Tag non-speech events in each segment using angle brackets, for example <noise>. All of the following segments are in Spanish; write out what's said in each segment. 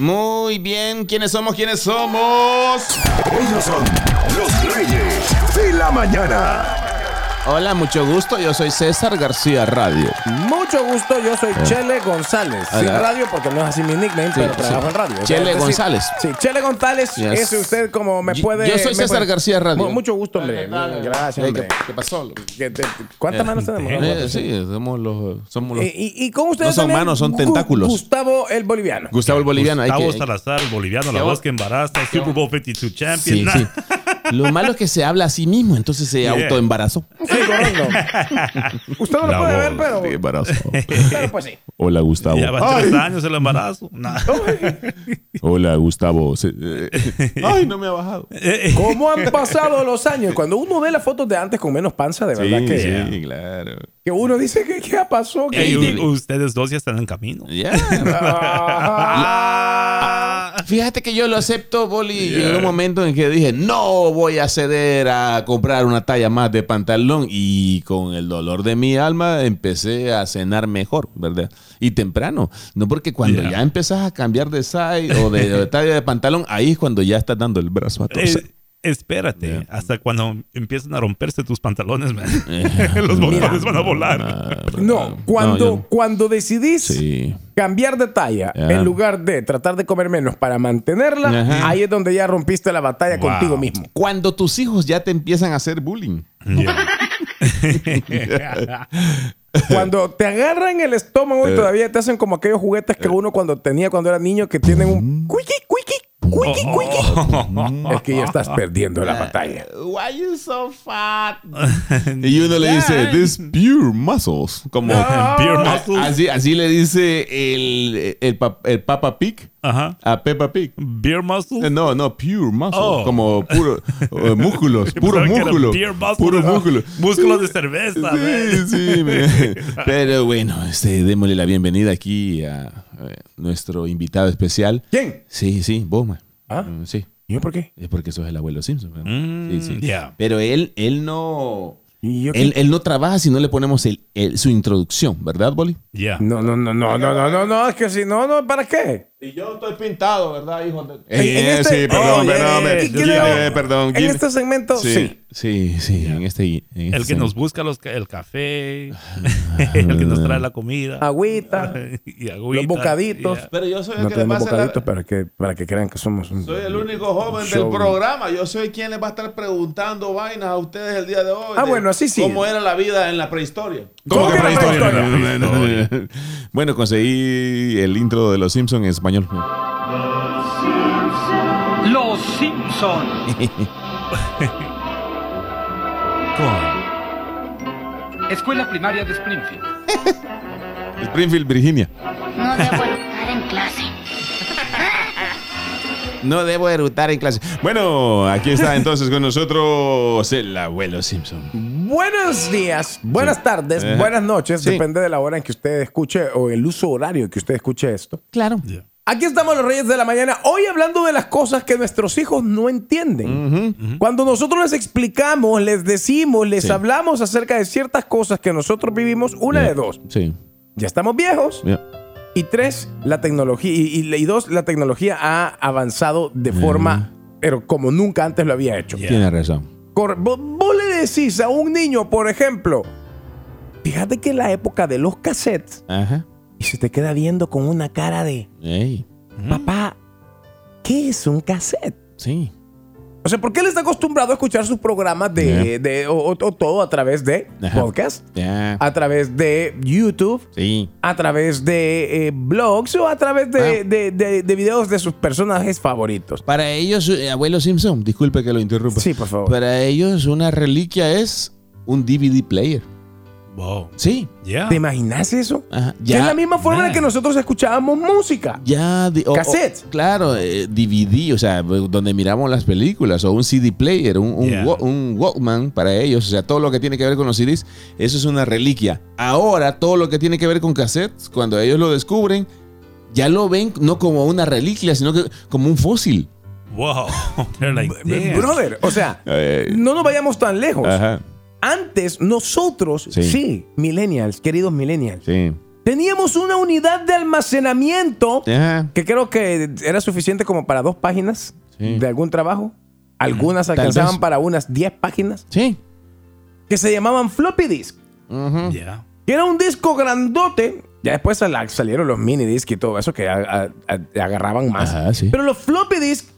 Muy bien, ¿quiénes somos? ¿Quiénes somos? Ellos son los reyes de la mañana. Hola, mucho gusto. Yo soy César García Radio. Mucho gusto, yo soy Chele González. Sin radio porque no es así mi nickname, pero sí. trabajo en radio. O sea, Chele decir, González. Sí, Chele González, Yes. es usted como me puede... yo soy César puede- García Radio. Mu- Mucho gusto, hombre. Gracias, Eh, hombre. ¿Qué, qué pasó? Te- ¿Cuántas manos tenemos? Eh, sí, somos los. Somos los Y, y- y con ustedes No son manos, son Gu- tentáculos. Gustavo el boliviano. Gustavo el Boliviano. Gustavo Salazar, el boliviano, la voz que embaraza, Super Bowl 52 champion. Sí, sí. <laughs> Lo malo es que se habla a sí mismo, entonces se Yeah. autoembarazó. Sí, correcto. Usted no lo puede ver, pero... Sí, embarazo. Pero pues sí. Hola, Gustavo. Ya va tres años el embarazo. Nah. Hola, Gustavo. Eh, Ay, no me ha bajado. ¿Cómo han pasado los años? Cuando uno ve las fotos de antes con menos panza, de verdad Sí, que, sí, claro. que uno dice que qué pasó. Que Ey, u- ustedes dos ya están en camino. Ya. <laughs> Ah. Fíjate que yo lo acepto, Boli, en un momento en que dije, no voy a ceder a comprar una talla más de pantalón y con el dolor de mi alma empecé a cenar mejor, ¿verdad? Y temprano, no porque cuando Yeah. ya empezás a cambiar de size o de, de talla de pantalón, ahí es cuando ya estás dando el brazo a torcer. Eh, espérate, hasta cuando empiezan a romperse tus pantalones, man. <laughs> Eh, <laughs> los botones van a volar. No, cuando, yo- cuando decidís Sí. cambiar de talla en lugar de tratar de comer menos para mantenerla, Ajá. ahí es donde ya rompiste la batalla Wow. contigo mismo. Cuando tus hijos ya te empiezan a hacer bullying. Yeah. <laughs> Cuando te agarran el estómago y Eh. todavía te hacen como aquellos juguetes que uno cuando tenía cuando era niño que tienen un cuiqui, cuiqui, cuiqui, cuiqui. Es que ya estás perdiendo la batalla. Why you so fat? <laughs> y uno le dice, this pure muscles. Como <laughs> Pure A- muscles. Así, así le dice el, el, pa- el Papa Pig Ajá. a Peppa Pig. Beer muscle. Eh, No, no, pure muscle. Oh. Como puro <laughs> eh, músculos, puro Pensaba que era músculo. beer muscle, Puro ¿no? músculo. Músculos de cerveza, man. Sí, sí. me- Pero bueno, este, démosle la bienvenida aquí a, eh, nuestro invitado especial. ¿Quién? Sí, sí, vos, man. ¿Ah? Mm, Sí. ¿Y yo por qué? Es porque sos el abuelo Simpson. Mm, sí, sí. yeah. Pero él, él no. Él, él no trabaja si no le ponemos el- el- su introducción, ¿verdad, Boli? Yeah. No, no, no, no, no, no, no, no, es que si no, no, ¿para qué? Y yo estoy pintado, ¿verdad, hijo? De... En- en este- sí, perdón, Oye, perdón, me- ¿y quién eh, perdón. En este segmento, sí. sí, sí, sí, en este. en El este que nos busca los, el café, <laughs> el que nos trae la comida. Agüita, <laughs> y agüita. los bocaditos. Yeah. Pero yo soy el No que le tenemos pasa la- bocaditos para que, para que crean que somos un... Soy el único joven Show. del programa. Yo soy quien les va a estar preguntando vainas a ustedes el día de hoy. Ah, de bueno, así sí. ¿Cómo era la vida en la prehistoria? ¿Cómo que la prehistoria? No, no, no, no. bueno, conseguí el intro de Los Simpsons en español. Los Simpson. <laughs> Con- Escuela Primaria de Springfield. <laughs> Springfield, Virginia. No debo <laughs> estar en clase. No debo erutar en clase. Bueno, aquí está entonces con nosotros el abuelo Simpson. Buenos días, buenas tardes, buenas noches, Sí. depende de la hora en que usted escuche o el uso horario que usted escuche esto. Claro. Yeah. Aquí estamos los Reyes de la Mañana, hoy hablando de las cosas que nuestros hijos no entienden. Cuando nosotros les explicamos, les decimos, les Sí. hablamos acerca de ciertas cosas que nosotros vivimos, una de dos, Sí. ya estamos viejos, Ya. y tres, la tecnología, y, y- y dos, la tecnología ha avanzado de forma, pero como nunca antes lo había hecho. Yeah. Tiene razón. Cor- Vos, vos le decís a un niño, por ejemplo, fíjate que en la época de los cassettes, Ajá. Y se te queda viendo con una cara de, Ey. papá, ¿qué es un cassette? Sí. O sea, porque él está acostumbrado a escuchar sus programas de, de- o, o- o todo a través de Ajá. podcast, Ya. a través de YouTube, Sí. a través de eh, blogs o a través de, Ah. de- de- de videos de sus personajes favoritos. Para ellos, eh, abuelo Simpson, disculpe que lo interrumpa. Sí, por favor. Para ellos, una reliquia es un DVD player. Wow. Sí. Yeah. ¿Te imaginas eso? Ajá. Que es la misma forma en que nosotros escuchábamos música. Ya, di- o- o- Cassette. claro, eh, DVD, o sea, donde miramos las películas, o un CD player, un, un, Yeah. wa- un Walkman para ellos, o sea, todo lo que tiene que ver con los CDs, eso es una reliquia. Ahora, todo lo que tiene que ver con cassettes, cuando ellos lo descubren, ya lo ven no como una reliquia, sino que como un fósil. Wow. <laughs> Like. Brother, o sea, <laughs> Eh, no nos vayamos tan lejos. Ajá, Antes, nosotros, Sí. sí. millennials, queridos millennials, sí. teníamos una unidad de almacenamiento Ajá. que creo que era suficiente como para dos páginas Sí. de algún trabajo. Algunas alcanzaban para unas 10 páginas Sí. que se llamaban floppy disk. Yeah. Que era un disco grandote. Ya después sal- salieron los mini disc y todo eso que a- a- a- agarraban más. Ajá, sí. Pero los floppy disk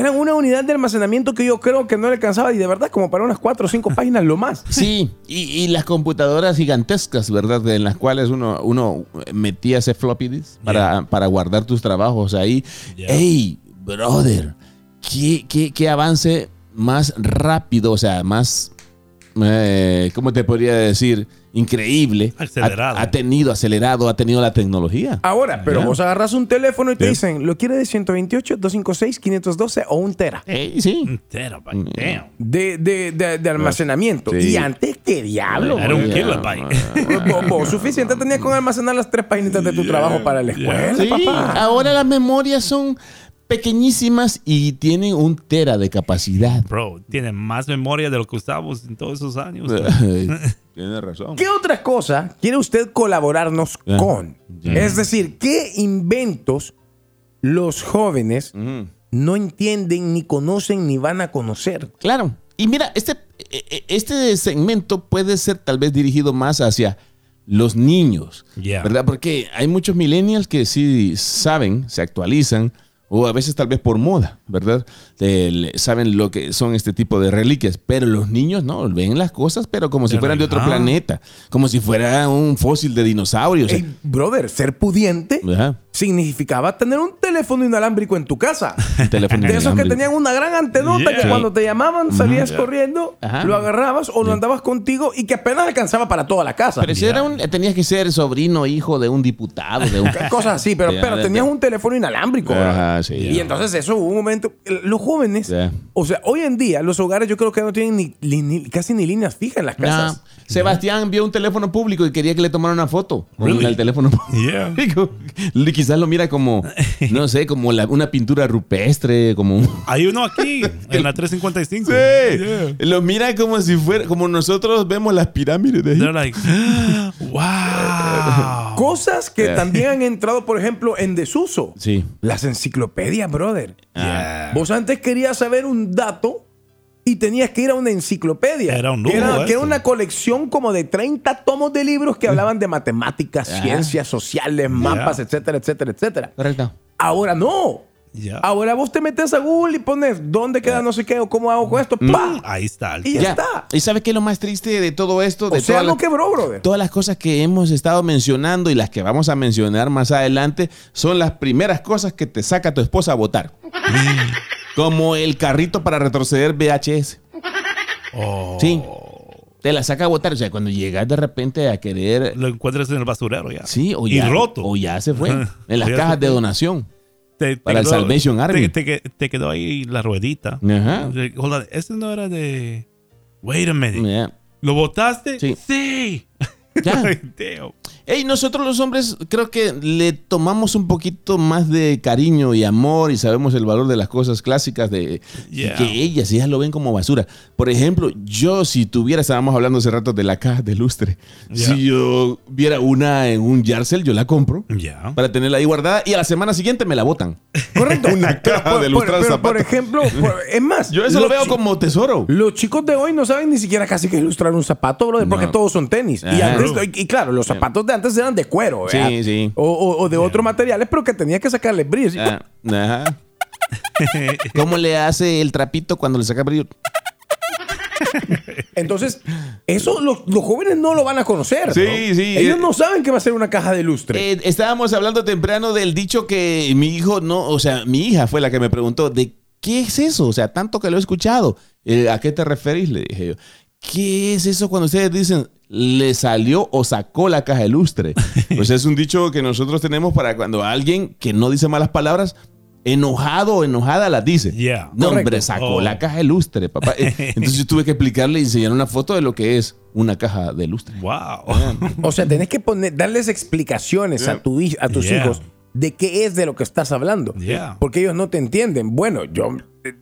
eran una unidad de almacenamiento que yo creo que no le alcanzaba y de verdad como para unas 4 o 5 <laughs> páginas lo más. Sí, y, y las computadoras gigantescas, ¿verdad? En las cuales uno, uno metía ese floppy disk para, para guardar tus trabajos ahí. Yeah. ¡Ey, brother! ¿qué, qué, qué avance más rápido, o sea, más, eh, ¿cómo te podría decir? Increíble. Acelerado. Ha, ha tenido, acelerado, ha tenido la tecnología. Ahora, pero Ya. vos agarras un teléfono y te dicen, ¿lo quiere de 128, 256, 512 o un tera? Ey, sí. Entero, pa- damn. De, de, de, de almacenamiento. Sí. Y antes, ¿qué diablo? Era un kilobyte. Vos suficiente tenías con almacenar las tres páginas de tu trabajo para la escuela, Sí, papá. ahora las memorias son pequeñísimas y tienen un tera de capacidad. Bro, tiene más memoria de lo que usamos en todos esos años. <laughs> <laughs> Tiene razón. ¿Qué otra cosa quiere usted colaborarnos con? Es decir, ¿qué inventos los jóvenes no entienden, ni conocen, ni van a conocer? Claro. Y mira, este, e- e- este segmento puede ser tal vez dirigido más hacia los niños, Yeah. ¿verdad? Porque hay muchos millennials que sí saben, se actualizan, o a veces tal vez por moda, ¿verdad? Eh, saben lo que son este tipo de reliquias, pero los niños no, ven las cosas, pero como si Pero fueran de otro planeta, como si fuera un fósil de dinosaurio. o sea, Ey, brother, ser pudiente ajá, significaba tener un teléfono inalámbrico en tu casa. <laughs> un teléfono De esos que tenían una gran antenota Yeah. que cuando te llamaban salías corriendo, Ajá. lo agarrabas o lo andabas contigo y que apenas alcanzaba para toda la casa. Pero si era un, tenías que ser sobrino, hijo de un diputado, de un... <laughs> Cosas así, pero, tenías un teléfono inalámbrico. Ajá, sí, y entonces eso hubo un momento. Los jóvenes, o sea, hoy en día los hogares yo creo que no tienen ni, ni- ni- casi ni líneas fijas en las casas. Sebastián vio un teléfono público y quería que le tomara una foto con Really? el teléfono <laughs> Yeah. <laughs> público. Y Quizás lo mira como, no sé, como la- una pintura rupestre, como un... <laughs> Hay uno aquí, en la 355. Sí. Yeah. Lo mira como si fuera, como nosotros vemos las pirámides de Egipto. like, <gasps> wow. Cosas que Ya. también han entrado, por ejemplo, en desuso. Sí. Las enciclopedias, brother. Yeah. Vos antes querías saber un dato y tenías que ir a una enciclopedia. Era un que lujo era, que era una colección como de 30 tomos de libros que hablaban de matemáticas, Ah. ciencias sociales, mapas, etcétera, etcétera, etcétera. Correcto. Ahora no. Yeah. Ahora vos te metes a Google y pones dónde queda no sé qué o cómo hago con esto. ¡Pa! Ahí está. Y ya, está. ¿Y sabes qué es lo más triste de todo esto? De O sea, las- quebró, brother. Todas las cosas que hemos estado mencionando y las que vamos a mencionar más adelante son las primeras cosas que te saca tu esposa a votar. Como el carrito para retroceder VHS. Oh. Sí. Te la saca a votar. O sea, cuando llegas de repente a querer. Lo encuentras en el basurero ya. Sí, o y ya, roto. o ya se fue. En las cajas de donación. Te- te Para el Salvation Army. Te, quedó ahí la ruedita. Ajá. Este no era de. Wait a minute. ¿Lo votaste? Sí. Sí. Ya. <laughs> Damn. Ey, nosotros los hombres creo que le tomamos un poquito más de cariño y amor y sabemos el valor de las cosas clásicas de Yeah. que ellas, ellas lo ven como basura. Por ejemplo, yo si tuviera, estábamos hablando hace rato de la caja de lustre, Yeah. si yo viera una en un Yarcel, yo la compro para tenerla ahí guardada y a la semana siguiente me la botan. Correcto. <laughs> Una caja de por, lustrar pero, por ejemplo, por- es más, Yo eso lo veo como tesoro. Los chicos de hoy no saben ni siquiera casi que ilustrar un zapato, brother, porque No. todos son tenis. Y, Ajá. antes- y claro, los zapatos de antes eran de cuero, Sí, ¿verdad? sí. O, o- o de otros materiales, pero que tenías que sacarle brillo. Ah, ajá. <laughs> ¿Cómo le hace el trapito cuando le saca brillo? Entonces, eso los, los jóvenes no lo van a conocer. Sí, ¿no? sí. Ellos Eh, no saben que va a ser una caja de lustre. Eh, estábamos hablando temprano del dicho que mi hijo no, o sea, mi hija fue la que me preguntó, ¿de qué es eso? O sea, tanto que lo he escuchado. Eh, ¿A qué te referís? Le dije yo. ¿Qué es eso cuando ustedes dicen le salió o sacó la caja de lustre? <laughs> Pues es un dicho que nosotros tenemos para cuando alguien que no dice malas palabras, enojado o enojada las dice. Yeah. No, hombre, Correcto. sacó Oh. la caja de lustre, papá. <laughs> Eh, Entonces yo tuve que explicarle y enseñar una foto de lo que es una caja de lustre. Wow. <laughs> O sea, tenés que poner, darles explicaciones a, tu, a tus Yeah. hijos de qué es de lo que estás hablando. Yeah. Porque ellos no te entienden. Bueno, yo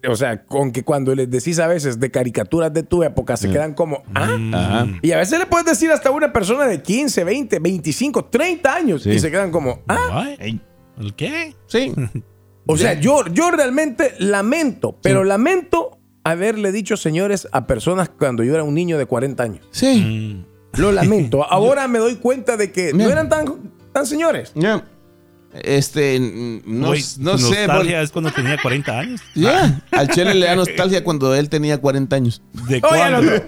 o sea, con que cuando les decís a veces de caricaturas de tu época, se quedan como, ah. Ajá. Y a veces le puedes decir hasta a una persona de 15, 20, 25, 30 años Sí. y se quedan como, ah. ¿El qué? Sí. O sea, yo, yo realmente lamento, pero lamento haberle dicho señores a personas cuando yo era un niño de 40 años. Sí. Mm, Lo lamento. <laughs> Ahora me doy cuenta de que no Mira. eran tan, tan señores. Ya. Este, no, Güey, no sé. nostalgia es cuando tenía 40 años. <laughs> Ya. Al Chele le da nostalgia cuando él tenía 40 años. ¿De cuándo? <laughs>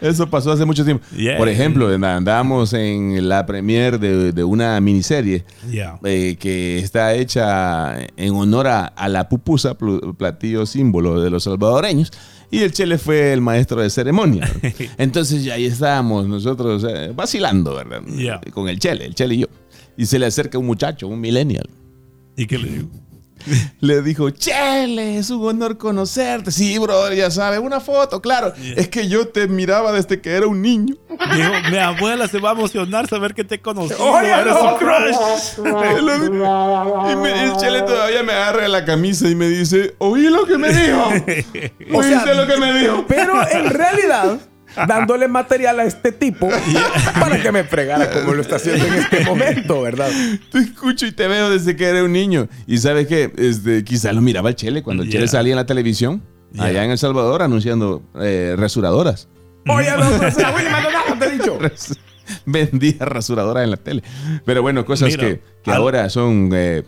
Eso pasó hace mucho tiempo. Yeah. Por ejemplo, andábamos en la premiere de, de una miniserie Yeah. eh, que está hecha en honor a, a la pupusa, platillo símbolo de los salvadoreños. Y el Chele fue el maestro de ceremonia. <laughs> Entonces ya ahí estábamos nosotros eh, vacilando, ¿verdad? Yeah. Con el Chele, el Chele y yo. Y se le acerca un muchacho, un millennial. ¿Y qué le digo? <laughs> Le dijo, Chele, es un honor conocerte. Sí, brother, ya sabes, una foto, claro. Es que yo te miraba desde que era un niño. Dijo, mi abuela se va a emocionar saber que te conocí. Oye, Eres no, un crush. <laughs> <laughs> Y me- el Chele todavía me agarra la camisa y me dice, oí lo que me dijo. O sea, ¿Oíste lo que me dijo? Pero en realidad, <laughs> dándole material a este tipo <laughs> para que me fregara como lo está haciendo en este momento, ¿verdad? Te escucho y te veo desde que era un niño. Y sabes qué, este, quizá lo miraba el Chele cuando el Chele salía en la televisión, Yeah. allá en El Salvador, anunciando eh, rasuradoras. Oye, no, no, no, <laughs> Willy Maldonado, te he dicho. Vendía rasuradoras en la tele. Pero bueno, cosas Mira, que, que al- ahora son, eh,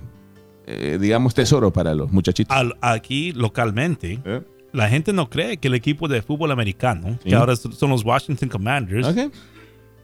eh, digamos, tesoro para los muchachitos. Al- aquí localmente, ¿Eh? La gente no cree que el equipo de fútbol americano, Sí. que ahora son los Washington Commanders,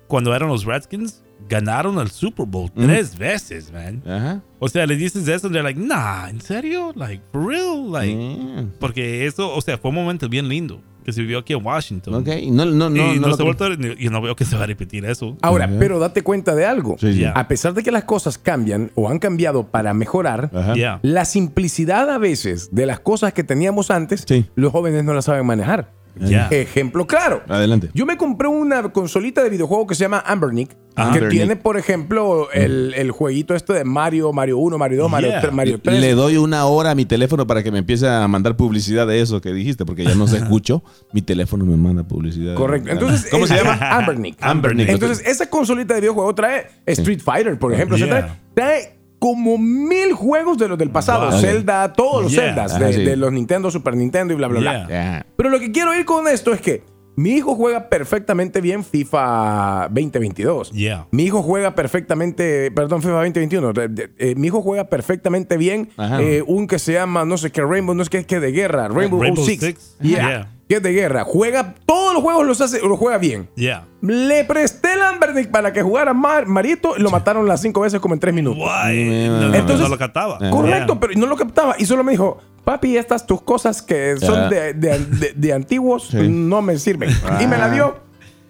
cuando eran los Redskins, ganaron el Super Bowl tres veces, man. Ajá. O sea, les dices eso y they're like, nah, ¿en serio? Like, for real? Like, Yeah. porque eso, o sea, fue un momento bien lindo que se vivió aquí en Washington. Ok. No, no, no. y no no, lo se vuelto, y no veo que se va a repetir eso. Ahora, Ajá. pero date cuenta de algo. Sí. Ya. A pesar de que las cosas cambian o han cambiado para mejorar, Ajá. Yeah. la simplicidad a veces de las cosas que teníamos antes, Sí. los jóvenes no las saben manejar. Ya. Ejemplo claro. Adelante. Yo me compré una consolita de videojuego que se llama Ambernick, Ah. que Ambernick. tiene, por ejemplo, el, el jueguito este de Mario, Mario 1, Mario 2, Mario Yeah. 3, Mario 3. Le doy una hora a mi teléfono para que me empiece a mandar publicidad de eso que dijiste, porque ya no se <laughs> escuchó. Mi teléfono me manda publicidad. Correcto. Entonces, ¿cómo se es- llama? Ambernick. Ambernick. Entonces, esa consolita de videojuego trae Street Fighter, por ejemplo. O sea, Yeah. trae, trae como mil juegos de los del pasado. Wow. Zelda, todos los Yeah. Zeldas de, los Nintendo, Super Nintendo y bla, bla, bla. Yeah. Pero lo que quiero ir con esto es que mi hijo juega perfectamente bien FIFA 2022. Yeah. Mi hijo juega perfectamente, perdón, FIFA 2021. de- de- eh, mi hijo juega perfectamente bien eh, un que se llama, no sé qué, Rainbow, no sé qué, que de guerra, Rainbow, Rainbow Six. Six. Yeah. Que es de guerra. Juega, todos los juegos los hace, los juega bien. Yeah. Le presté el Ambernick para que jugara Mar- Marito y lo mataron las cinco veces como en tres minutos. Mm, No, no, entonces- no lo cataba. Ah. Correcto, Yeah. pero no lo captaba. Y solo me dijo, papi, estas tus cosas que son de, de- de- de antiguos Sí. no me sirven. Y me la dio.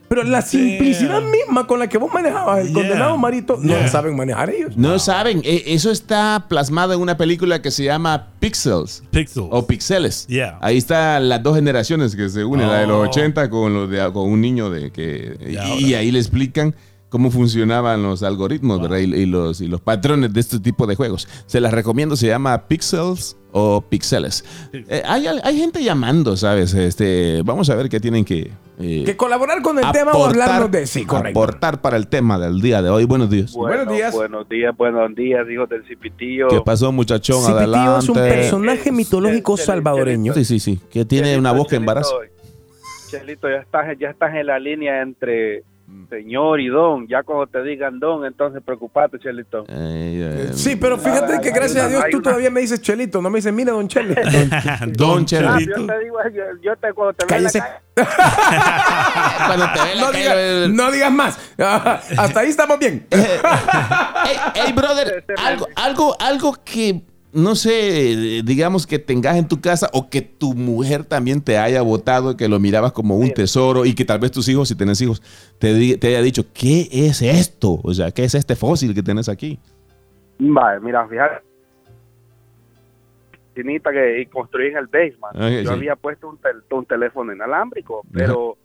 Pero la simplicidad misma con la que vos manejabas el Yeah. condenado Marito, no Yeah. saben manejar ellos. No saben, e- eso está plasmado en una película que se llama Pixels. Pixels. O Pixeles. Yeah. Ahí están las dos generaciones que se unen, la de los Oh. 80 con, los de, con un niño de que... Y ahí le explican cómo funcionaban los algoritmos ¿verdad? y, y los, y los patrones de este tipo de juegos. Se las recomiendo, se llama Pixels o Pixeles. Eh, hay, hay gente llamando, ¿sabes? Este, vamos a ver qué tienen que... eh, Que colaborar con el tema o hablarnos de sí, correcto. aportar para el tema del día de hoy. Buenos días. Buenos días. Buenos días, buenos días, hijos del Cipitillo. ¿Qué pasó, muchachón? Adelante. es un personaje Eh, mitológico Chelito, salvadoreño. Sí, sí, sí. Que tiene Chelito, una voz que Chelito, embaraza. Chelito, ya estás, ya estás en la línea entre señor y don. Ya cuando te digan don, entonces preocupate, Chelito. Eh, eh, Sí, pero fíjate que gracias a Dios tú una- todavía me dices Chelito, no me dices, mira, don Chele. Don Ah, Chelito. yo te digo, yo, yo te, cuando te vea en la Cállese. calle- <laughs> Cuando te ve la No calle, digas, el- no digas más. Hasta ahí estamos bien. Ey, ey, brother, algo, algo, algo que no sé, digamos que tengas en tu casa o que tu mujer también te haya votado, que lo mirabas como un tesoro y que tal vez tus hijos, si tenés hijos, te, te haya dicho, ¿qué es esto? O sea, ¿qué es este fósil que tenés aquí? Vale, mira, fíjate. Chinita que construí en el basement. Ah, yo sí. había puesto un, tel- un teléfono inalámbrico, pero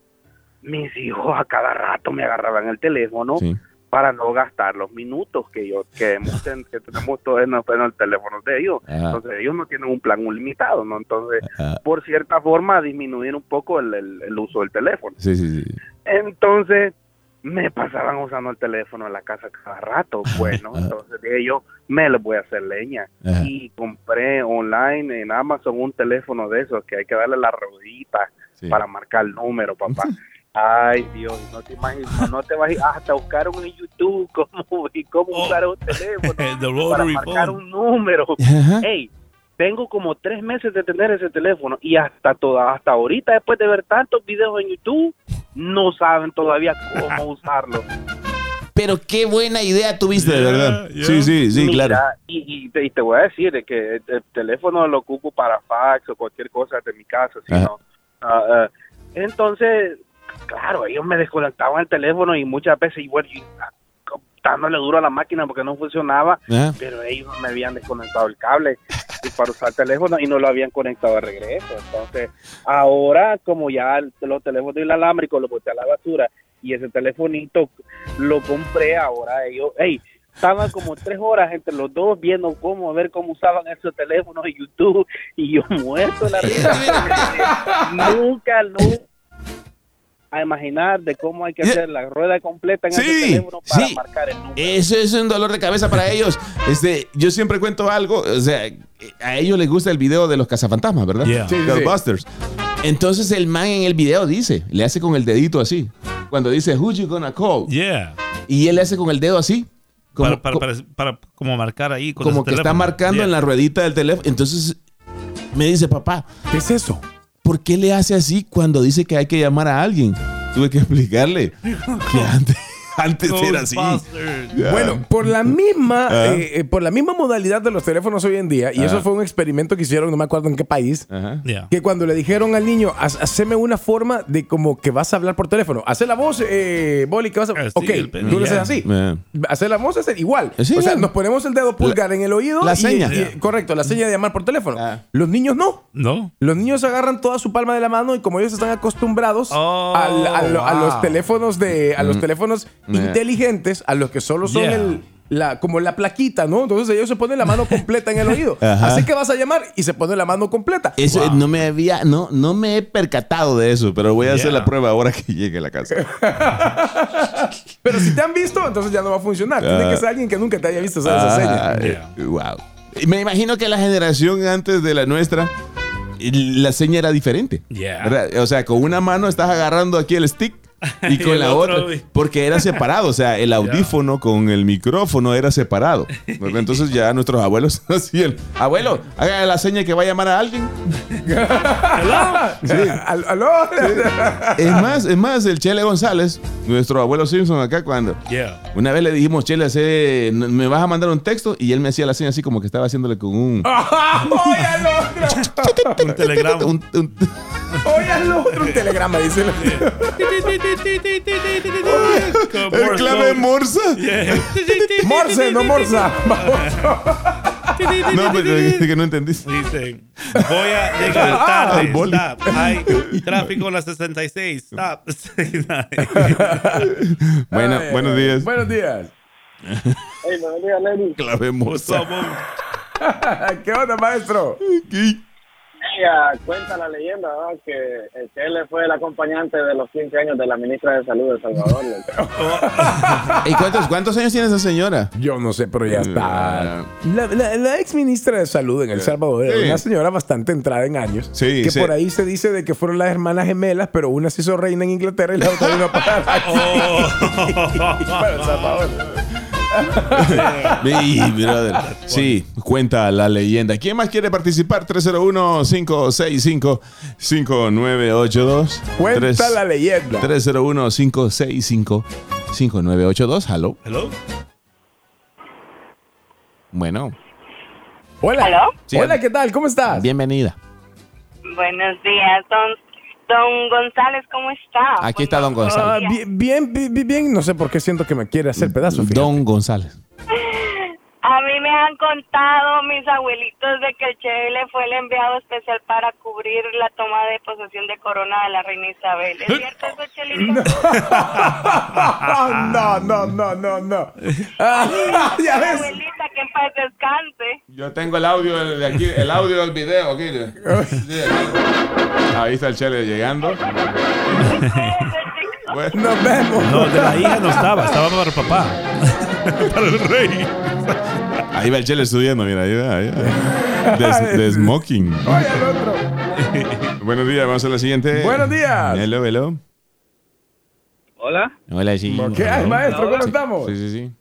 mis hijos a cada rato me agarraban el teléfono Sí. Para no gastar los minutos que yo que, hemos ten- que tenemos todos en, en el teléfono de ellos. Ajá. Entonces ellos no tienen un plan limitado, ¿no? Entonces, Ajá. por cierta forma, disminuir un poco el, el- el uso del teléfono. Sí, sí, sí. Entonces, me pasaban usando el teléfono en la casa cada rato. Bueno, Ajá. entonces dije yo, me les voy a hacer leña. Ajá. Y compré online en Amazon un teléfono de esos que hay que darle la ruedita Sí. para marcar el número, papá. <laughs> Ay, Dios, no te imaginas, no te imaginas, hasta buscaron en YouTube cómo, y cómo Oh. usar un teléfono <laughs> The para marcar phone. un número. Ajá. Hey, tengo como tres meses de tener ese teléfono y hasta toda, hasta ahorita, después de ver tantos videos en YouTube, no saben todavía cómo <laughs> usarlo. Pero qué buena idea tuviste, de Yeah, verdad. yeah. Sí, sí, sí, Mira, claro. Y, y te, y te voy a decir de que el, el teléfono lo ocupo para fax o cualquier cosa de mi casa, ¿sí, Ajá. no? Ah, ah, entonces, claro, ellos me desconectaban el teléfono y muchas veces, igual, yo, ah, dándole duro a la máquina porque no funcionaba, Ajá. pero ellos me habían desconectado el cable y para usar el teléfono y no lo habían conectado de regreso. Entonces, ahora como ya el- los teléfonos inalámbricos los boté a la basura y ese telefonito lo compré, ahora ellos, hey, estaban como tres horas entre los dos viendo cómo, a ver cómo usaban esos teléfonos en YouTube y yo <laughs> muerto la risa. nunca, nunca a imaginar de cómo hay que hacer la rueda completa en ese Sí, teléfono para sí. marcar el número. Eso es un dolor de cabeza para ellos. Este, yo siempre cuento algo, o sea, a ellos les gusta el video de los cazafantasmas, ¿verdad? Yeah. Sí. Ghostbusters. Entonces el man en el video dice, le hace con el dedito así. Cuando dice, who you gonna call? Yeah. Y él le hace con el dedo así. Como, Para, para, para, para como marcar ahí con como ese que está teléfono. marcando Yeah. en la ruedita del teléfono. Entonces me dice, papá, ¿Qué es eso? ¿Por qué le hace así cuando dice que hay que llamar a alguien? Tuve que explicarle que antes, antes era así. Bueno, por la misma, Ah. eh, eh, por la misma modalidad de los teléfonos hoy en día, y eso Ah. fue un experimento que hicieron, no me acuerdo en qué país. Yeah. que cuando le dijeron al niño, "Haz- haceme una forma de como que vas a hablar por teléfono, hace la voz, eh, Boli, que vas a... Ah, ok, tú le haces así. Eh. Hacer la voz es igual. Sí, o sea, nos ponemos el dedo pulgar en el oído. la y- seña. y- correcto, la seña de llamar por teléfono. Ah. Los niños no. No. Los niños agarran toda su palma de la mano y como ellos están acostumbrados Oh, a, lo- a wow. los teléfonos de a los teléfonos Inteligentes, a los que solo son Yeah. el la, como la plaquita, ¿no? Entonces ellos se ponen la mano completa en el oído. <laughs> Ajá. Así que vas a llamar y se pone la mano completa. Eso Wow. no me había, no, no me he percatado de eso, pero voy a hacer la prueba ahora que llegue a la casa. <laughs> Pero si te han visto, entonces ya no va a funcionar. Tiene Ah. que ser alguien que nunca te haya visto esa seña. Ah, Yeah. eh, wow. Me imagino que la generación antes de la nuestra, la seña era diferente. Yeah. O sea, con una mano estás agarrando aquí el stick <laughs> y Y con la otra, porque era separado, o sea, el <laughs> audífono con el micrófono era separado. Entonces ya nuestros abuelos <laughs> hacían, abuelo, haga la seña que va a llamar a alguien. Al- ¿Aló? Es más, es más, el Chele González, nuestro abuelo Simpson acá cuando Yeah. una vez le dijimos, Chele, hace- me vas a mandar un texto y él me hacía la seña así como que estaba haciéndole con un... ¡Oye al otro! Un telegrama. un- un- ¡Oye al otro! Un telegrama, dice. El clave morsa. Morse, no morsa. <laughs> No, pero es que no entendiste. Dicen, voy a tarde. boli. Stop. Hay tráfico en la 66. Stop. <laughs> Bueno, Ay, buenos ay, días. Buenos días. Clave morsa. <laughs> ¿Qué onda, maestro? Ella cuenta la leyenda ¿no? que el Chele fue el acompañante de los 15 años de la ministra de Salud de El Salvador. <laughs> ¿Y cuántos, cuántos años tiene esa señora? Yo no sé, pero ya está. Ah. La, la- la ex ministra de Salud en El Salvador era Sí. una señora bastante entrada en años. Sí, que sí. por ahí se dice de que fueron las hermanas gemelas, pero una se hizo reina en Inglaterra y la otra vino a parar aquí para El Salvador. <laughs> Sí, brother. Sí, cuenta la leyenda. ¿Quién más quiere participar? 301-565-5982. Cuenta la leyenda. 301-565-5982. Hello. Hello. Bueno, Hola. Sí. Hola, ¿qué tal? ¿Cómo estás? bienvenida. Buenos días, don, don González, ¿cómo está? Aquí está don González. Ah, bien, bien, bien, bien. No sé por qué siento que me quiere hacer pedazos. fíjate. Don González. <laughs> A mí me han contado mis abuelitos de que el Chele fue el enviado especial para cubrir la toma de posesión de corona de la reina Isabel. ¿Es cierto eso, Chelito? <laughs> no, no, no, no, no. <laughs> Ah, ya ves. Paz descanse. Yo tengo el audio de aquí, el audio del video aquí. Sí, aquí. Ahí está el Chele llegando. Bueno, Nos vemos. No, de la hija no estaba, estaba para el papá. <laughs> para el rey. ahí va el Chele estudiando, mira, ahí va, ahí va. De, de smoking. Oye, al otro. Buenos días, vamos a la siguiente. Buenos días. Hello, hello. Hola, Hola, sí. ¿Qué hay, maestro? ¿Cómo estamos? Sí, sí, sí.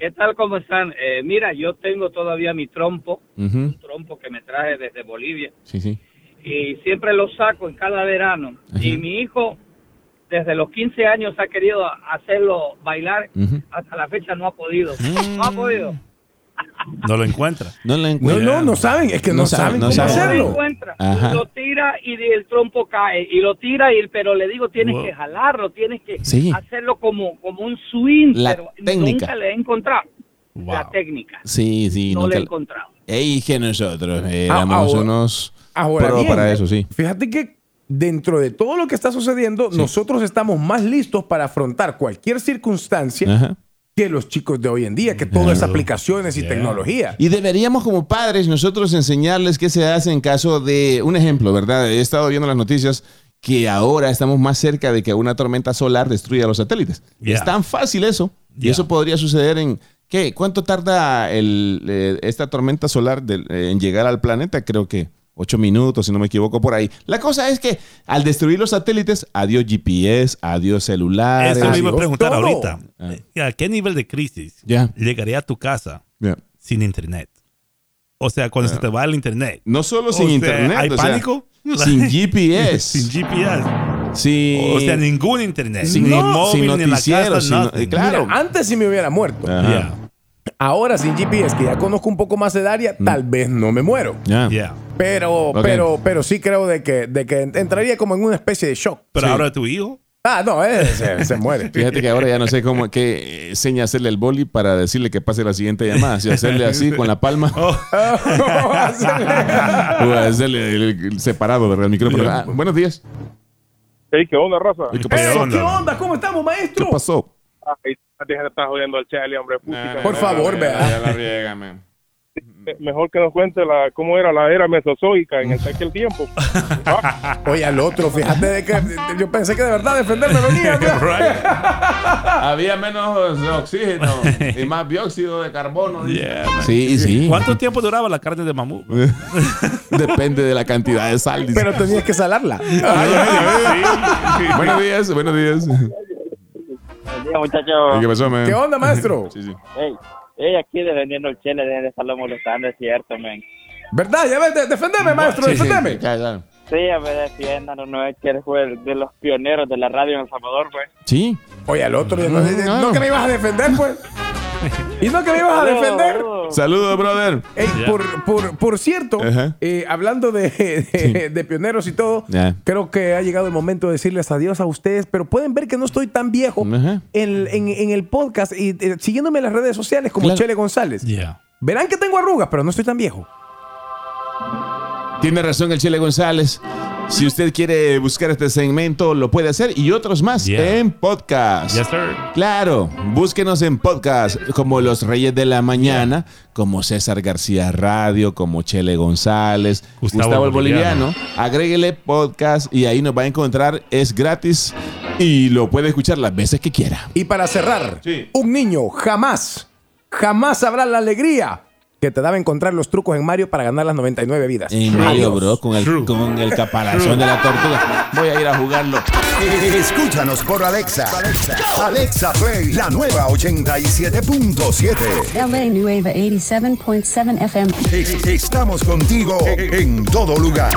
¿Qué tal? ¿Cómo están? Eh, mira, yo tengo todavía mi trompo, un trompo que me traje desde Bolivia Sí, sí. y siempre lo saco en cada verano. Y mi hijo, desde los 15 años, ha querido hacerlo bailar, hasta la fecha no ha podido. No ha podido. No lo encuentra. No la No, encuentro. no, no saben. Es que no, No saben, saben no cómo saben. No lo encuentra. Ajá. Lo tira y el trompo cae. Y lo tira, y, pero le digo, tienes Wow. que jalarlo, tienes que Sí. hacerlo como, como un swing. La pero técnica. Nunca le he encontrado Wow. la técnica. Sí, sí. no nunca- le he encontrado. Ey, que nosotros Ah, éramos ahora- unos Ahora pro bien, para eso, sí. Fíjate que dentro de todo lo que está sucediendo, nosotros estamos más listos para afrontar cualquier circunstancia Ajá. Que los chicos de hoy en día, que todo es aplicaciones y tecnología. Y deberíamos como padres nosotros enseñarles qué se hace en caso de, un ejemplo, ¿verdad? He estado viendo las noticias que ahora estamos más cerca de que una tormenta solar destruya los satélites. Yeah. Es tan fácil eso. Y eso podría suceder en, ¿qué? ¿Cuánto tarda el, eh, esta tormenta solar eh, en llegar al planeta? Creo que ocho minutos, si no me equivoco, por ahí. La cosa es que al destruir los satélites, adiós GPS, adiós celulares. Eso me iba a preguntar todo. ahorita. Ah. ¿A qué nivel de crisis Ya. llegaría a tu casa Yeah. sin internet? O sea, cuando se te va el internet. No solo O sin sea, internet. ¿Hay o sea, pánico? sin <laughs> GPS. <laughs> sin GPS. sin, O sea, ningún internet. sin, ni no- móvil, sin ni en la casa, sin no- claro. Mira, antes si me hubiera muerto. Ahora sin GPS, que ya conozco un poco más del área, tal vez no me muero. Ya. Yeah. Pero, pero, pero sí creo de que, de que entraría como en una especie de shock. Pero Sí. ahora tu hijo. Ah, no, eh, se, se <laughs> muere. Fíjate que ahora ya no sé cómo qué seña hacerle al boli para decirle que pase la siguiente llamada. Si hacerle así con la palma <laughs> Oh, <laughs> o hacerle el, el separado, ¿verdad? El micrófono. Ah, buenos días. Hey, ¿qué onda, raza? ¿Qué? ¿Qué onda? ¿Cómo estamos, ¿Qué maestro? pasó? Estar jodiendo al Chele, hombre. Por favor, vea. Eh, Mejor que nos cuente la, cómo era la era mesozoica en el- aquel tiempo. Ah, <laughs> Oye, al otro, fíjate de que yo pensé que de verdad defenderme venía. <laughs> Había menos oxígeno y más dióxido de carbono. yeah. Sí, sí. ¿Cuánto tiempo duraba la carne de mamut? <laughs> Depende de la cantidad de sal. Pero tenías que salarla. buenos días, buenos días. Día, muchachos. ¿Qué pasó, man? ¿Qué onda, maestro? <laughs> Sí, sí. Ey, ey, aquí defendiendo el chile, de estarlo molestando, es cierto, men. ¿Verdad? Ya ves, de- defendeme, maestro, Sí, sí, defendeme. ya, ya. Sí, a ver, defiéndanos, no es que él fue el- de los pioneros de la radio en El Salvador, pues. Sí. Oye, al otro, no, No. no que me ibas a defender, pues. ¿Y no que me ibas a defender? Saludos, brother. Ey, por, por, por cierto, eh, hablando de, de- de pioneros y todo, creo que ha llegado el momento de decirles adiós a ustedes, pero pueden ver que no estoy tan viejo Ajá. en, en- en el podcast y eh, siguiéndome en las redes sociales como Claro. Chele González. Yeah. Verán que tengo arrugas, pero no estoy tan viejo. Tiene razón el Chele González. Si usted quiere buscar este segmento, lo puede hacer y otros más Yeah. en podcast. Yes, sir. Claro, búsquenos en podcast como Los Reyes de la Mañana, como César García Radio, como Chele González, Gustavo Gustavo, el el Boliviano. Agréguele podcast y ahí nos va a encontrar. Es gratis y lo puede escuchar las veces que quiera. Y para cerrar, Sí. un niño jamás, jamás sabrá la alegría que te daba encontrar los trucos en Mario para ganar las 99 vidas. En Mario, bro, con el, con el caparazón de la tortuga. Voy a ir a jugarlo. Escúchanos por Alexa. Alexa Play, la nueva 87.7. LA Nueva 87.7 FM. Estamos contigo en todo lugar.